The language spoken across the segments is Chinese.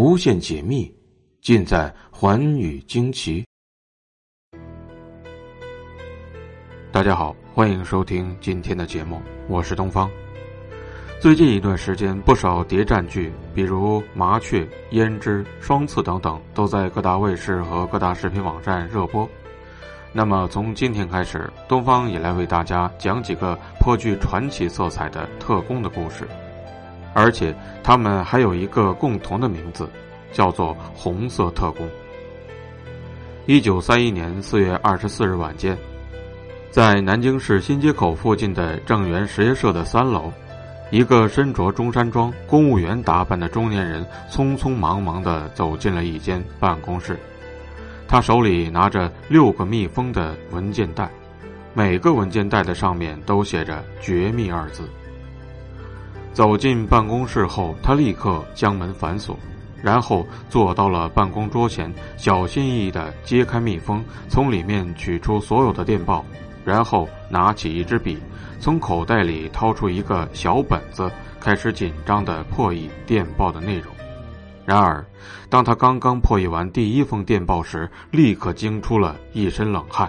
无限解密，尽在寰宇惊奇。大家好，欢迎收听今天的节目，我是东方。最近一段时间，不少谍战剧，比如《麻雀》《胭脂》《双刺》等等，都在各大卫视和各大视频网站热播。那么，从今天开始，东方也来为大家讲几个颇具传奇色彩的特工的故事，而且他们还有一个共同的名字，叫做“红色特工”。一九三一年四月二十四日晚间，在南京市新街口附近的正源实业社的三楼。一个身着中山装、公务员打扮的中年人，匆匆忙忙地走进了一间办公室。他手里拿着六个密封的文件袋，每个文件袋的上面都写着“绝密”二字。走进办公室后，他立刻将门反锁，然后坐到了办公桌前，小心翼翼地揭开密封，从里面取出所有的电报，然后拿起一支笔。从口袋里掏出一个小本子，开始紧张地破译电报的内容。然而，当他刚刚破译完第一封电报时，立刻惊出了一身冷汗，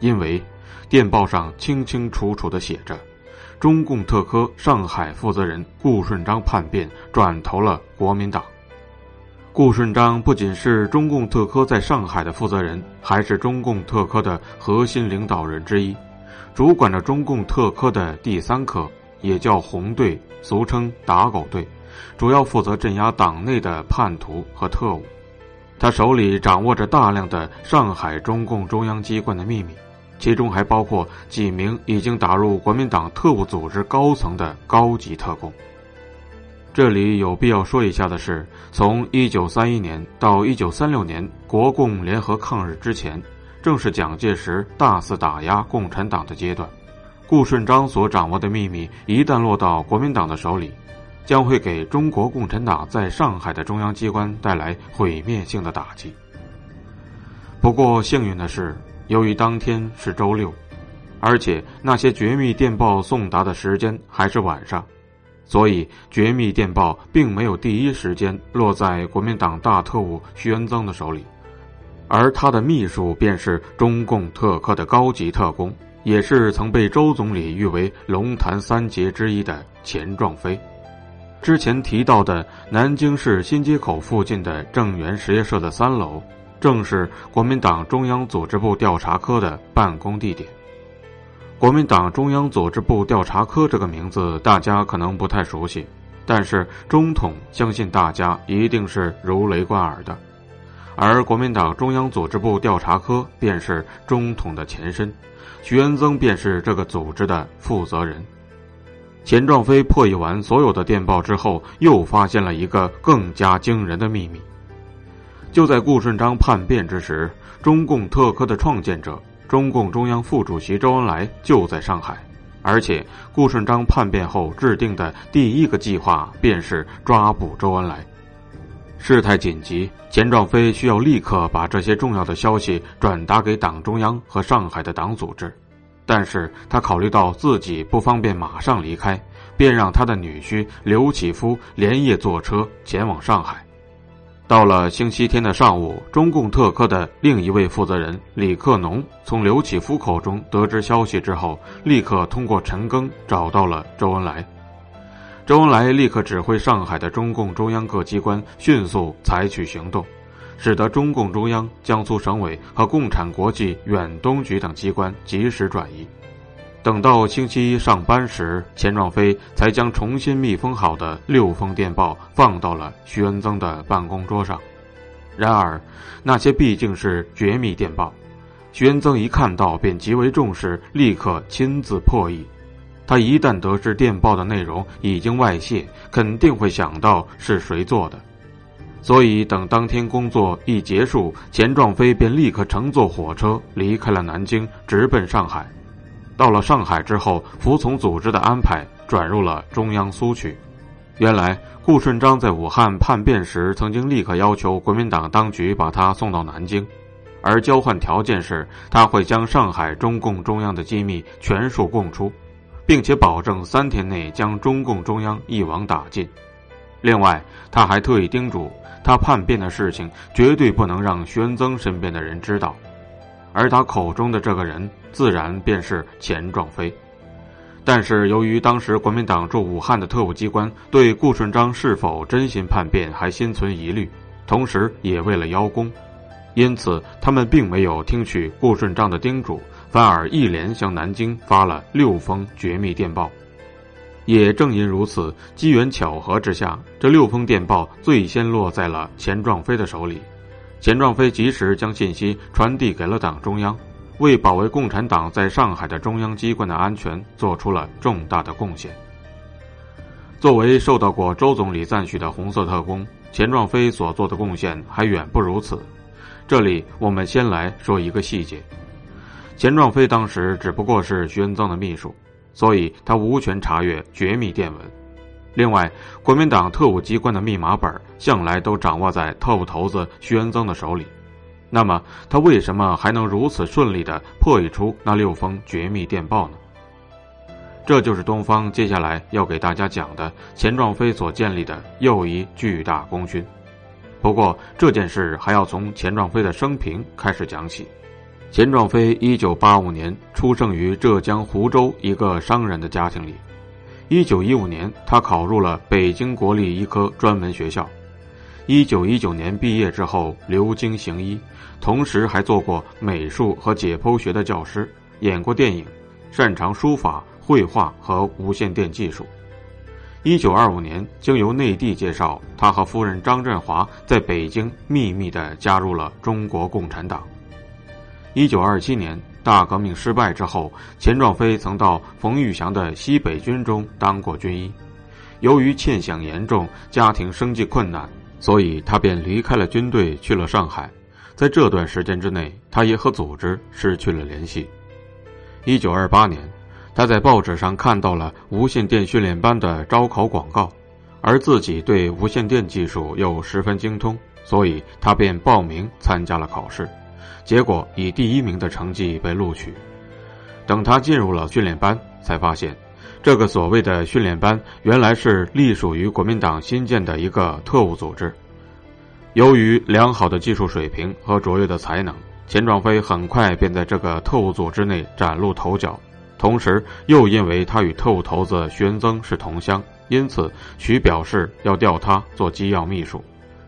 因为电报上清清楚楚地写着：“中共特科上海负责人顾顺章叛变，转投了国民党。”顾顺章不仅是中共特科在上海的负责人，还是中共特科的核心领导人之一。主管着中共特科的第三科，也叫红队，俗称打狗队，主要负责镇压党内的叛徒和特务。他手里掌握着大量的上海中共中央机关的秘密，其中还包括几名已经打入国民党特务组织高层的高级特工。这里有必要说一下的是，从1931年到1936年国共联合抗日之前。正是蒋介石大肆打压共产党的阶段，顾顺章所掌握的秘密一旦落到国民党的手里，将会给中国共产党在上海的中央机关带来毁灭性的打击。不过幸运的是，由于当天是周六，而且那些绝密电报送达的时间还是晚上，所以绝密电报并没有第一时间落在国民党大特务徐元增的手里。而他的秘书便是中共特科的高级特工，也是曾被周总理誉为“龙潭三杰”之一的钱壮飞。之前提到的南京市新街口附近的正源实业社的三楼，正是国民党中央组织部调查科的办公地点。国民党中央组织部调查科这个名字大家可能不太熟悉，但是中统相信大家一定是如雷贯耳的。而国民党中央组织部调查科便是中统的前身，徐元增便是这个组织的负责人。钱壮飞破译完所有的电报之后，又发现了一个更加惊人的秘密。就在顾顺章叛变之时，中共特科的创建者、中共中央副主席周恩来就在上海，而且顾顺章叛变后制定的第一个计划便是抓捕周恩来。事态紧急，钱壮飞需要立刻把这些重要的消息转达给党中央和上海的党组织，但是他考虑到自己不方便马上离开，便让他的女婿刘启夫连夜坐车前往上海。到了星期天的上午，中共特科的另一位负责人李克农从刘启夫口中得知消息之后，立刻通过陈赓找到了周恩来。周恩来立刻指挥上海的中共中央各机关迅速采取行动，使得中共中央、江苏省委和共产国际远东局等机关及时转移。等到星期一上班时，钱壮飞才将重新密封好的六封电报放到了徐恩增的办公桌上。然而，那些毕竟是绝密电报，徐恩增一看到便极为重视，立刻亲自破译。他一旦得知电报的内容已经外泄，肯定会想到是谁做的，所以等当天工作一结束，钱壮飞便立刻乘坐火车离开了南京，直奔上海。到了上海之后，服从组织的安排，转入了中央苏区。原来顾顺章在武汉叛变时，曾经立刻要求国民党当局把他送到南京，而交换条件是他会将上海中共中央的机密全数供出。并且保证三天内将中共中央一网打尽。另外，他还特意叮嘱他叛变的事情绝对不能让徐恩曾身边的人知道，而他口中的这个人自然便是钱壮飞。但是，由于当时国民党驻武汉的特务机关对顾顺章是否真心叛变还心存疑虑，同时也为了邀功，因此他们并没有听取顾顺章的叮嘱，反而一连向南京发了六封绝密电报。也正因如此，机缘巧合之下，这六封电报最先落在了钱壮飞的手里。钱壮飞及时将信息传递给了党中央。为保卫共产党在上海的中央机关的安全做出了重大的贡献。作为受到过周总理赞许的红色特工，钱壮飞所做的贡献还远不如此。这里我们先来说一个细节：钱壮飞当时只不过是徐恩曾的秘书，所以他无权查阅绝密电文。另外，国民党特务机关的密码本向来都掌握在特务头子徐恩曾的手里。那么，他为什么还能如此顺利地破译出那六封绝密电报呢？这就是东方接下来要给大家讲的钱壮飞所建立的又一巨大功勋。不过，这件事还要从钱壮飞的生平开始讲起。钱壮飞一九八五年出生于浙江湖州一个商人的家庭里。一九一五年，他考入了北京国立医科专门学校。一九一九年毕业之后，留京行医。同时还做过美术和解剖学的教师，演过电影，擅长书法、绘画和无线电技术。一九二五年，经由内地介绍，他和夫人张振华在北京秘密地加入了中国共产党。一九二七年，大革命失败之后，钱壮飞曾到冯玉祥的西北军中当过军医，由于欠饷严重，家庭生计困难，所以他便离开了军队，去了上海。在这段时间之内，他也和组织失去了联系。一九二八年，他在报纸上看到了无线电训练班的招考广告，而自己对无线电技术又十分精通，所以他便报名参加了考试，结果以第一名的成绩被录取。等他进入了训练班，才发现，这个所谓的训练班原来是隶属于国民党新建的一个特务组织。由于良好的技术水平和卓越的才能，钱壮飞很快便在这个特务组织内崭露头角。同时，又因为他与特务头子徐恩曾是同乡，因此徐表示要调他做机要秘书。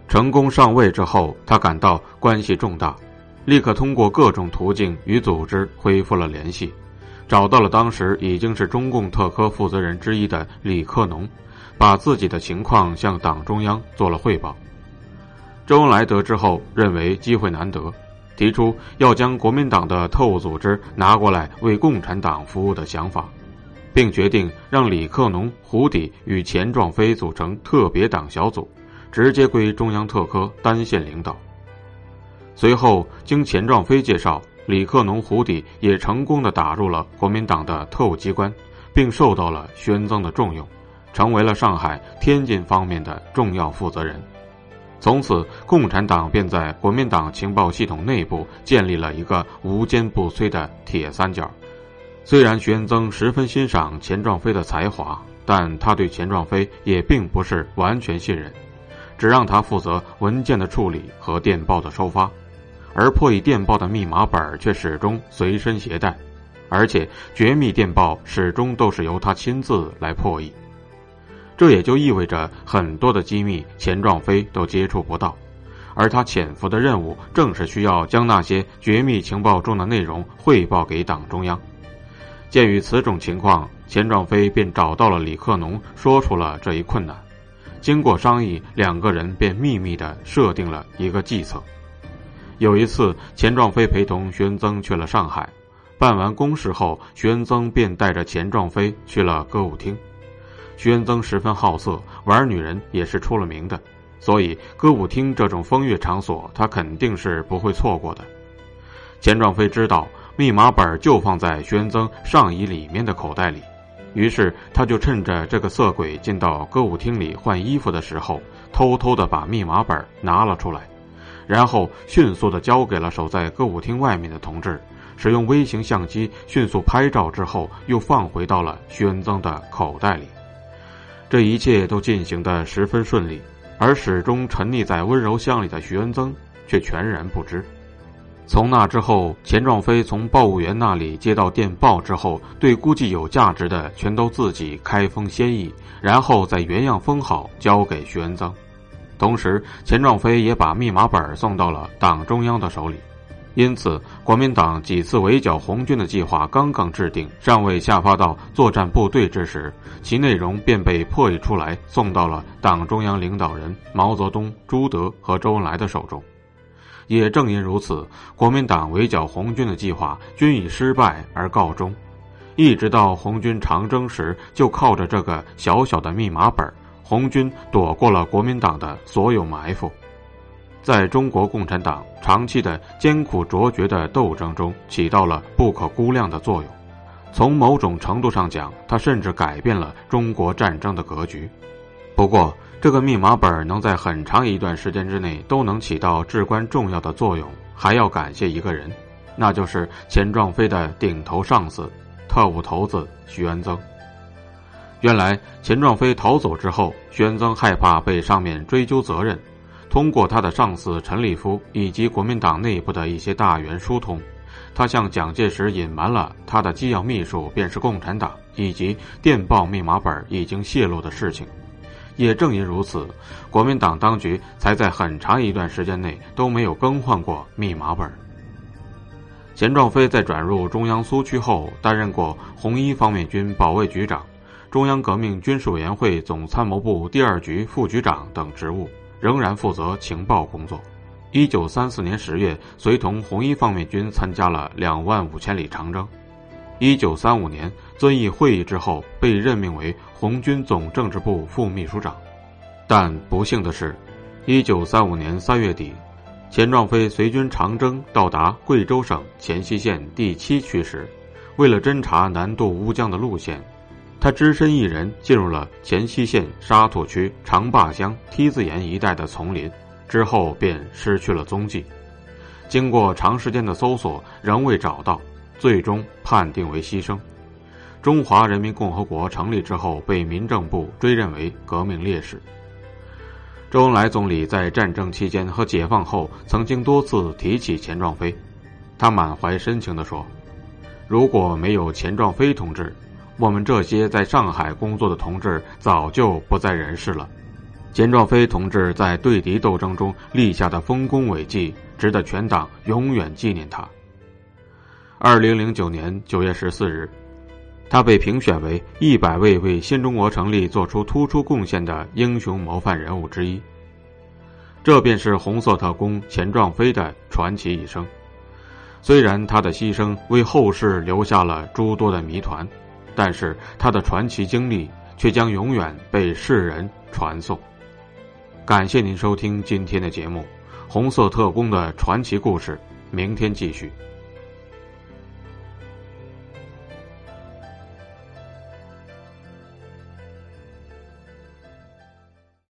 成功上位之后，他感到关系重大，立刻通过各种途径与组织恢复了联系，找到了当时已经是中共特科负责人之一的李克农，把自己的情况向党中央做了汇报。周恩来得知后，认为机会难得，提出要将国民党的特务组织拿过来为共产党服务的想法，并决定让李克农、胡底与钱壮飞组成特别党小组，直接归中央特科单线领导。随后，经钱壮飞介绍，李克农、胡底也成功的打入了国民党的特务机关，并受到了宣增的重用，成为了上海、天津方面的重要负责人。从此，共产党便在国民党情报系统内部建立了一个无坚不摧的铁三角。虽然徐恩曾十分欣赏钱壮飞的才华，但他对钱壮飞也并不是完全信任，只让他负责文件的处理和电报的收发，而破译电报的密码本却始终随身携带，而且绝密电报始终都是由他亲自来破译。这也就意味着很多的机密钱壮飞都接触不到，而他潜伏的任务正是需要将那些绝密情报中的内容汇报给党中央。鉴于此种情况，钱壮飞便找到了李克农，说出了这一困难。经过商议，两个人便秘密地设定了一个计策。有一次，钱壮飞陪同徐恩曾去了上海，办完公事后，徐恩曾便带着钱壮飞去了歌舞厅。徐恩曾十分好色，玩女人也是出了名的，所以歌舞厅这种风月场所，他肯定是不会错过的。钱壮飞知道密码本就放在徐恩曾上衣里面的口袋里，于是他就趁着这个色鬼进到歌舞厅里换衣服的时候，偷偷的把密码本拿了出来，然后迅速的交给了守在歌舞厅外面的同志，使用微型相机迅速拍照之后，又放回到了徐恩曾的口袋里。这一切都进行得十分顺利，而始终沉溺在温柔乡里的徐恩曾却全然不知。从那之后，钱壮飞从报务员那里接到电报之后，对估计有价值的全都自己开封先议，然后再原样封好交给徐恩曾。同时，钱壮飞也把密码本送到了党中央的手里。因此，国民党几次围剿红军的计划刚刚制定，尚未下发到作战部队之时，其内容便被破译出来，送到了党中央领导人毛泽东、朱德和周恩来的手中。也正因如此，国民党围剿红军的计划均以失败而告终。一直到红军长征时，就靠着这个小小的密码本，红军躲过了国民党的所有埋伏。在中国共产党长期的艰苦卓绝的斗争中，起到了不可估量的作用。从某种程度上讲，它甚至改变了中国战争的格局。不过，这个密码本能在很长一段时间之内都能起到至关重要的作用，还要感谢一个人，那就是钱壮飞的顶头上司、特务头子徐恩曾。原来，钱壮飞逃走之后，徐恩曾害怕被上面追究责任。通过他的上司陈立夫以及国民党内部的一些大员疏通，他向蒋介石隐瞒了他的机要秘书便是共产党，以及电报密码本已经泄露的事情。也正因如此，国民党当局才在很长一段时间内都没有更换过密码本。钱壮飞在转入中央苏区后，担任过红一方面军保卫局长、中央革命军事委员会总参谋部第二局副局长等职务。仍然负责情报工作。一九三四年十月，随同红一方面军参加了两万五千里长征。一九三五年，遵义会议之后，被任命为红军总政治部副秘书长。但不幸的是，一九三五年三月底，钱壮飞随军长征到达贵州省黔西县第七区时，为了侦察南渡乌江的路线。他只身一人进入了黔西县沙土区长坝乡梯子岩一带的丛林，之后便失去了踪迹。经过长时间的搜索，仍未找到，最终判定为牺牲。中华人民共和国成立之后，被民政部追认为革命烈士。周恩来总理在战争期间和解放后，曾经多次提起钱壮飞，他满怀深情地说：“如果没有钱壮飞同志。”我们这些在上海工作的同志早就不在人世了。钱壮飞同志在对敌斗争中立下的丰功伟绩，值得全党永远纪念他。二零零九年九月十四日，他被评选为一百位为新中国成立做出突出贡献的英雄模范人物之一。这便是红色特工钱壮飞的传奇一生。虽然他的牺牲为后世留下了诸多的谜团。但是他的传奇经历却将永远被世人传颂。感谢您收听今天的节目《红色特工的传奇故事》，明天继续。